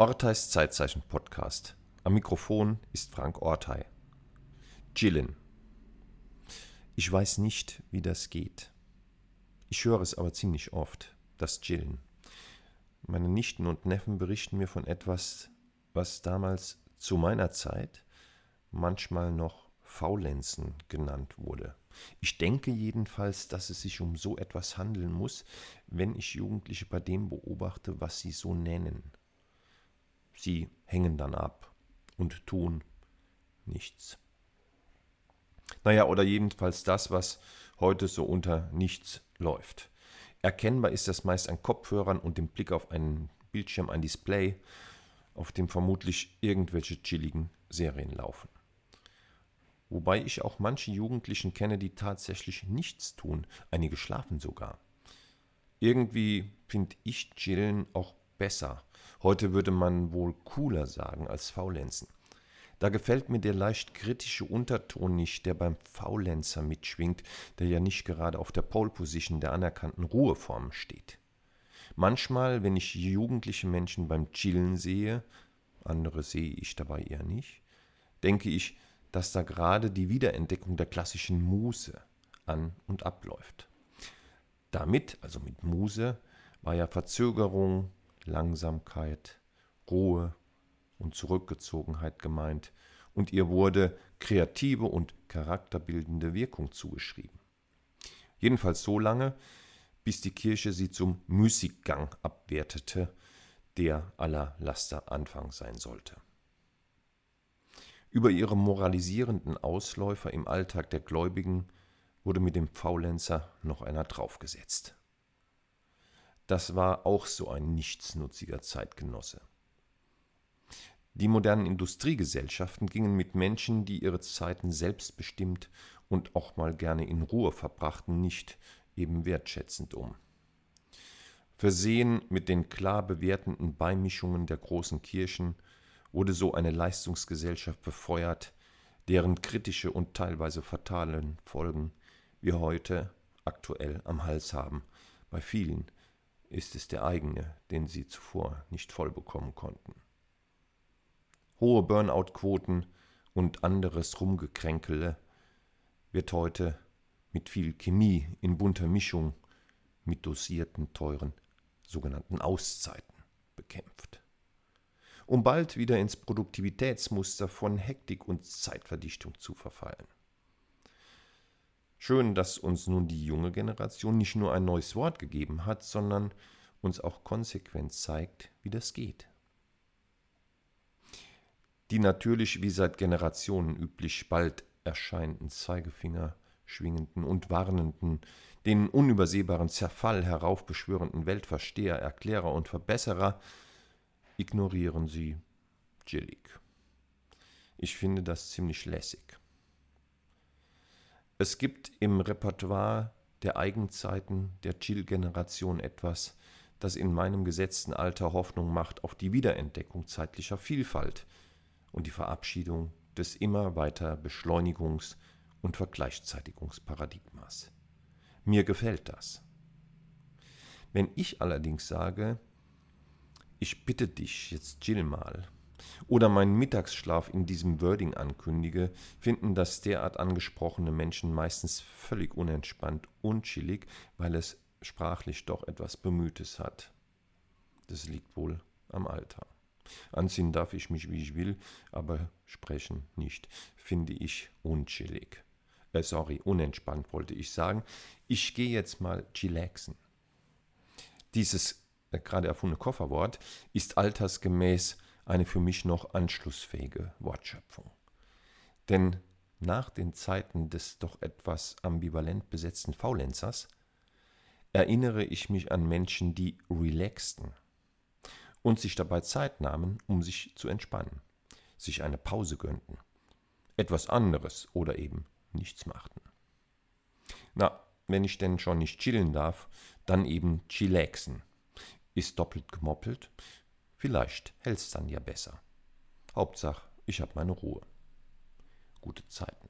Orteis Zeitzeichen Podcast. Am Mikrofon ist Frank Ortei. Chillen. Ich weiß nicht, wie das geht. Ich höre es aber ziemlich oft, das Chillen. Meine Nichten und Neffen berichten mir von etwas, was damals zu meiner Zeit manchmal noch Faulenzen genannt wurde. Ich denke jedenfalls, dass es sich um so etwas handeln muss, wenn ich Jugendliche bei dem beobachte, was sie so nennen. Sie hängen dann ab und tun nichts. Naja, oder jedenfalls das, was heute so unter nichts läuft. Erkennbar ist das meist an Kopfhörern und dem Blick auf einen Bildschirm, ein Display, auf dem vermutlich irgendwelche chilligen Serien laufen. Wobei ich auch manche Jugendlichen kenne, die tatsächlich nichts tun, einige schlafen sogar. Irgendwie finde ich Chillen auch besser Heute würde man wohl cooler sagen als Faulenzen. Da gefällt mir der leicht kritische Unterton nicht, der beim Faulenzer mitschwingt, der ja nicht gerade auf der Pole Position der anerkannten Ruheform steht. Manchmal, wenn ich jugendliche Menschen beim Chillen sehe, andere sehe ich dabei eher nicht, denke ich, dass da gerade die Wiederentdeckung der klassischen Muse an und abläuft. Damit, also mit Muse, war ja Verzögerung, Langsamkeit, Ruhe und Zurückgezogenheit gemeint, und ihr wurde kreative und charakterbildende Wirkung zugeschrieben. Jedenfalls so lange, bis die Kirche sie zum Müßiggang abwertete, der aller Laster Anfang sein sollte. Über ihre moralisierenden Ausläufer im Alltag der Gläubigen wurde mit dem Faulenzer noch einer draufgesetzt das war auch so ein nichtsnutziger Zeitgenosse. Die modernen Industriegesellschaften gingen mit Menschen, die ihre Zeiten selbstbestimmt und auch mal gerne in Ruhe verbrachten, nicht eben wertschätzend um. Versehen mit den klar bewertenden Beimischungen der großen Kirchen wurde so eine Leistungsgesellschaft befeuert, deren kritische und teilweise fatalen Folgen wir heute aktuell am Hals haben, bei vielen, ist es der eigene, den sie zuvor nicht vollbekommen konnten. Hohe Burnout-Quoten und anderes Rumgekränkele wird heute mit viel Chemie in bunter Mischung mit dosierten, teuren sogenannten Auszeiten bekämpft. Um bald wieder ins Produktivitätsmuster von Hektik und Zeitverdichtung zu verfallen. Schön, dass uns nun die junge Generation nicht nur ein neues Wort gegeben hat, sondern uns auch konsequent zeigt, wie das geht. Die natürlich wie seit Generationen üblich bald erscheinenden Zeigefinger schwingenden und warnenden, den unübersehbaren Zerfall heraufbeschwörenden Weltversteher, Erklärer und Verbesserer ignorieren sie chillig. Ich finde das ziemlich lässig. Es gibt im Repertoire der Eigenzeiten der Chill-Generation etwas, das in meinem gesetzten Alter Hoffnung macht auf die Wiederentdeckung zeitlicher Vielfalt und die Verabschiedung des immer weiter Beschleunigungs- und Vergleichzeitigungsparadigmas. Mir gefällt das. Wenn ich allerdings sage, ich bitte dich, jetzt chill mal, oder meinen Mittagsschlaf in diesem Wording ankündige, finden das derart angesprochene Menschen meistens völlig unentspannt, unchillig, weil es sprachlich doch etwas Bemühtes hat. Das liegt wohl am Alter. Anziehen darf ich mich, wie ich will, aber sprechen nicht, finde ich unchillig. Äh, sorry, unentspannt wollte ich sagen. Ich gehe jetzt mal chillaxen. Dieses äh, gerade erfundene Kofferwort ist altersgemäß eine für mich noch anschlussfähige Wortschöpfung. Denn nach den Zeiten des doch etwas ambivalent besetzten Faulenzers erinnere ich mich an Menschen, die relaxten und sich dabei Zeit nahmen, um sich zu entspannen, sich eine Pause gönnten, etwas anderes oder eben nichts machten. Na, wenn ich denn schon nicht chillen darf, dann eben chillaxen. Ist doppelt gemoppelt, vielleicht hält's dann ja besser. Hauptsache, ich habe meine Ruhe. Gute Zeiten.